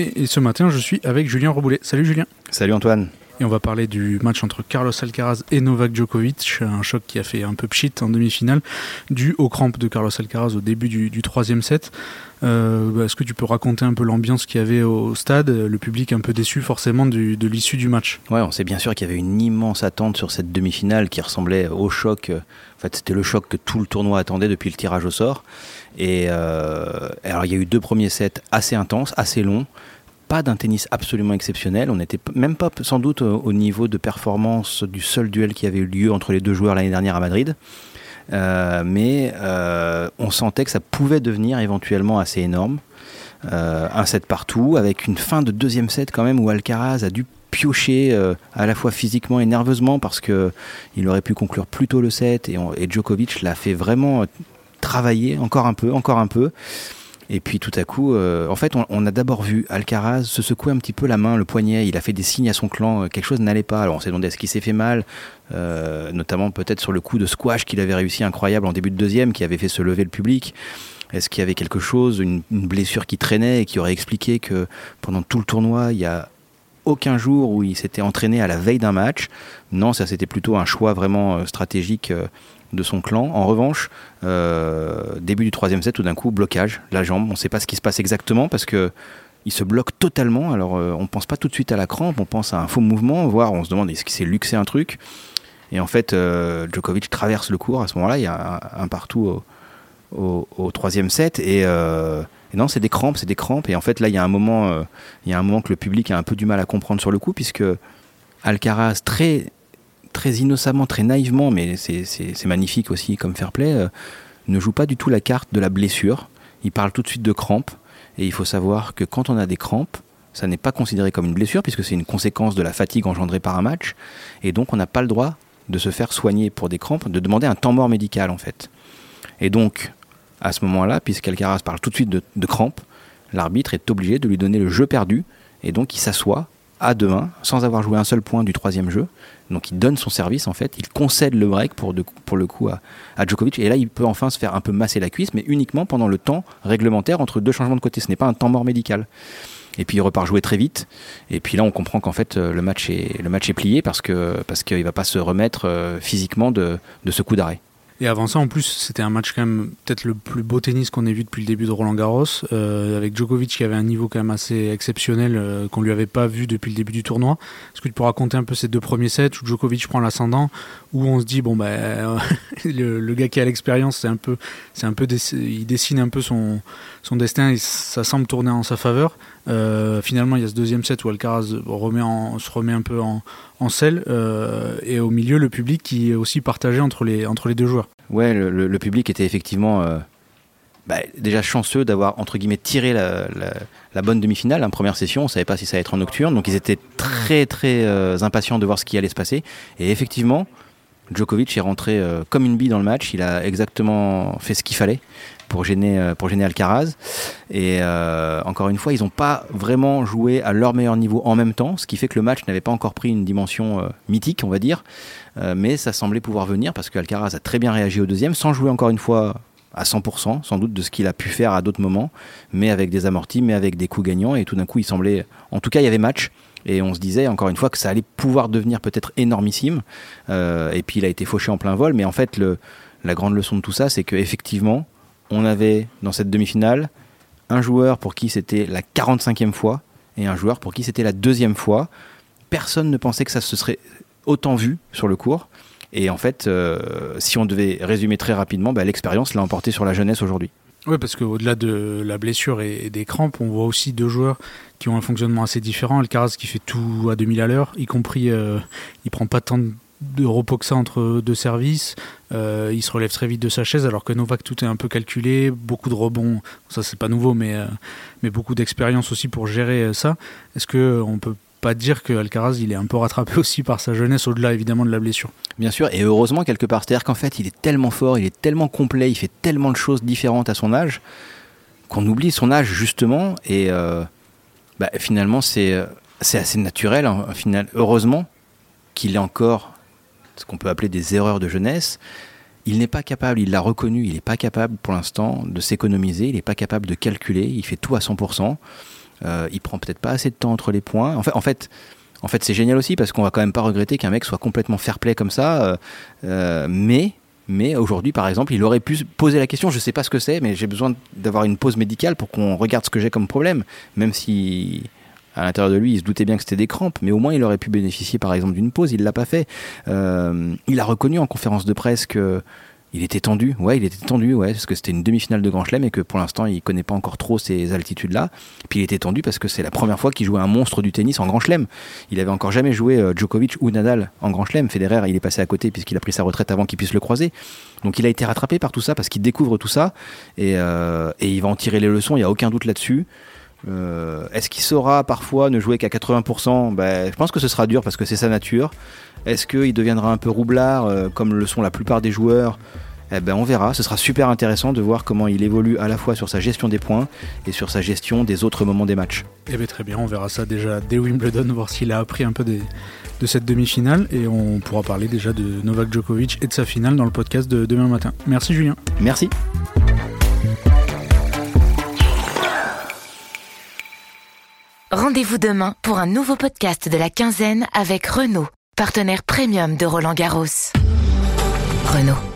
Et, ce matin, je suis avec Julien Reboulet. Salut Julien. Salut Antoine. Et on va parler du match entre Carlos Alcaraz et Novak Djokovic, un choc qui a fait un peu pchit en demi-finale, dû aux crampes de Carlos Alcaraz au début du, troisième set. Euh, est-ce que tu peux raconter un peu l'ambiance qu'il y avait au stade, le public un peu déçu forcément de l'issue du match? Ouais, on sait bien sûr qu'il y avait une immense attente sur cette demi-finale qui ressemblait au choc. Euh, en fait, c'était le choc que tout le tournoi attendait depuis le tirage au sort. Et euh, alors, il y a eu deux premiers sets assez intenses, assez longs pas d'un tennis absolument exceptionnel. On n'était même pas sans doute au niveau de performance du seul duel qui avait eu lieu entre les deux joueurs l'année dernière à Madrid. Euh, mais euh, on sentait que ça pouvait devenir éventuellement assez énorme. Euh, un set partout, avec une fin de deuxième set quand même où Alcaraz a dû piocher à la fois physiquement et nerveusement parce que il aurait pu conclure plus tôt le set et, et Djokovic l'a fait vraiment travailler encore un peu, encore un peu. Et puis tout à coup, euh, en fait, on, a d'abord vu Alcaraz se secouer un petit peu la main, le poignet. Il a fait des signes à son clan. Euh, quelque chose n'allait pas. Alors on s'est demandé est-ce qu'il s'est fait mal, euh, notamment peut-être sur le coup de squash qu'il avait réussi incroyable en début de deuxième, qui avait fait se lever le public. Est-ce qu'il y avait quelque chose, une, blessure qui traînait et qui aurait expliqué que pendant tout le tournoi, il y a aucun jour où il s'était entraîné à la veille d'un match? Non, ça c'était plutôt un choix vraiment stratégique de son clan. En revanche, euh, début du troisième set, tout d'un coup, blocage, la jambe. On ne sait pas ce qui se passe exactement parce que il se bloque totalement. Alors, euh, on ne pense pas tout de suite à la crampe, on pense à un faux mouvement, voire on se demande est-ce qu'il s'est luxé un truc? Et en fait, euh, Djokovic traverse le cours. À ce moment-là, il y a un, partout au, troisième set. Et, non, c'est des crampes, c'est des crampes. Et en fait, là, il y a un moment, il y a un moment que le public a un peu du mal à comprendre sur le coup, puisque Alcaraz, très très innocemment, très naïvement, mais c'est magnifique aussi comme fair play, euh, ne joue pas du tout la carte de la blessure. Il parle tout de suite de crampes. Et il faut savoir que quand on a des crampes, ça n'est pas considéré comme une blessure puisque c'est une conséquence de la fatigue engendrée par un match. Et donc on n'a pas le droit de se faire soigner pour des crampes, de demander un temps mort médical en fait. Et donc, à ce moment-là, puisqu'Alcaraz parle tout de suite de, de crampes, l'arbitre est obligé de lui donner le jeu perdu. Et donc il s'assoit à demain sans avoir joué un seul point du troisième jeu. Donc il donne son service en fait, il concède le break pour, pour le coup à, à, Djokovic et là il peut enfin se faire un peu masser la cuisse mais uniquement pendant le temps réglementaire entre deux changements de côté, ce n'est pas un temps mort médical. Et puis il repart jouer très vite. Et puis là on comprend qu'en fait le match est, le match est plié parce que parce qu'il va pas se remettre euh, physiquement de, de ce coup d'arrêt. Et avant ça, en plus, c'était un match quand même peut-être le plus beau tennis qu'on ait vu depuis le début de Roland Garros, euh, avec Djokovic qui avait un niveau quand même assez exceptionnel euh, qu'on lui avait pas vu depuis le début du tournoi. Est-ce que tu peux raconter un peu ces deux premiers sets où Djokovic prend l'ascendant, où on se dit bon ben le, gars qui a l'expérience, c'est un peu, c'est un peu, il dessine un peu son son destin et ça semble tourner en sa faveur. Euh, finalement, il y a ce deuxième set où Alcaraz se remet un peu en, en selle euh, et au milieu, le public qui est aussi partagé entre les, deux joueurs. Ouais, le, public était effectivement euh, bah, déjà chanceux d'avoir entre guillemets tiré la, bonne demi-finale. En première session, on savait pas si ça allait être en nocturne, donc ils étaient très très impatients de voir ce qui allait se passer. Et effectivement, Djokovic est rentré comme une bille dans le match. Il a exactement fait ce qu'il fallait pour gêner, euh, pour gêner Alcaraz. Et euh, encore une fois, ils n'ont pas vraiment joué à leur meilleur niveau en même temps, ce qui fait que le match n'avait pas encore pris une dimension euh, mythique, on va dire. mais ça semblait pouvoir venir parce qu'Alcaraz a très bien réagi au deuxième, sans jouer encore une fois à 100%, sans doute de ce qu'il a pu faire à d'autres moments, mais avec des amortis, mais avec des coups gagnants. Et tout d'un coup, il semblait. En tout cas, il y avait match. Et on se disait encore une fois que ça allait pouvoir devenir peut-être énormissime. et puis il a été fauché en plein vol. Mais en fait, la grande leçon de tout ça, c'est qu'effectivement, on avait dans cette demi-finale un joueur pour qui c'était la 45e fois et un joueur pour qui c'était la deuxième fois. Personne ne pensait que ça se serait autant vu sur le cours. Et en fait, euh, si on devait résumer très rapidement, bah, l'expérience l'a emporté sur la jeunesse aujourd'hui. Oui, parce qu'au-delà de la blessure et des crampes, on voit aussi deux joueurs qui ont un fonctionnement assez différent. Alcaraz qui fait tout à 2000 à l'heure, y compris, euh, il prend pas tant de repos que ça entre deux services. Euh, il se relève très vite de sa chaise, alors que Novak, tout est un peu calculé, beaucoup de rebonds. Ça, c'est pas nouveau, mais, euh, mais beaucoup d'expérience aussi pour gérer ça. Est-ce qu'on peut pas dire que Alcaraz il est un peu rattrapé aussi par sa jeunesse au-delà évidemment de la blessure. Bien sûr, et heureusement quelque part, c'est-à-dire qu'en fait il est tellement fort, il est tellement complet, il fait tellement de choses différentes à son âge qu'on oublie son âge justement et euh, bah, finalement c'est c'est assez naturel hein, heureusement qu'il ait encore ce qu'on peut appeler des erreurs de jeunesse. Il n'est pas capable, il l'a reconnu, il n'est pas capable pour l'instant de s'économiser, il n'est pas capable de calculer, il fait tout à 100%. Euh, il prend peut-être pas assez de temps entre les points. En fait, en fait, en fait c'est génial aussi parce qu'on va quand même pas regretter qu'un mec soit complètement fair-play comme ça. Euh, euh, mais mais aujourd'hui, par exemple, il aurait pu poser la question, je sais pas ce que c'est, mais j'ai besoin d'avoir une pause médicale pour qu'on regarde ce que j'ai comme problème, même si à l'intérieur de lui, il se doutait bien que c'était des crampes, mais au moins il aurait pu bénéficier par exemple d'une pause, il l'a pas fait. il a reconnu en conférence de presse que il était tendu, ouais, il était tendu, ouais, parce que c'était une demi-finale de Grand Chelem et que pour l'instant il connaît pas encore trop ces altitudes-là. Puis il était tendu parce que c'est la première fois qu'il jouait un monstre du tennis en Grand Chelem. Il avait encore jamais joué euh, Djokovic ou Nadal en Grand Chelem. Federer, il est passé à côté puisqu'il a pris sa retraite avant qu'il puisse le croiser. Donc il a été rattrapé par tout ça parce qu'il découvre tout ça et, euh, et, il va en tirer les leçons. Il y a aucun doute là-dessus. Euh, Est-ce qu'il saura parfois ne jouer qu'à 80% ben, Je pense que ce sera dur parce que c'est sa nature. Est-ce qu'il deviendra un peu roublard euh, comme le sont la plupart des joueurs? Eh ben, on verra, ce sera super intéressant de voir comment il évolue à la fois sur sa gestion des points et sur sa gestion des autres moments des matchs. Eh bien, très bien, on verra ça déjà dès Wimbledon, voir s'il a appris un peu de cette demi-finale et on pourra parler déjà de Novak Djokovic et de sa finale dans le podcast de demain matin. Merci Julien. Merci. Rendez-vous demain pour un nouveau podcast de la quinzaine avec Renault, partenaire premium de Roland Garros. Renault.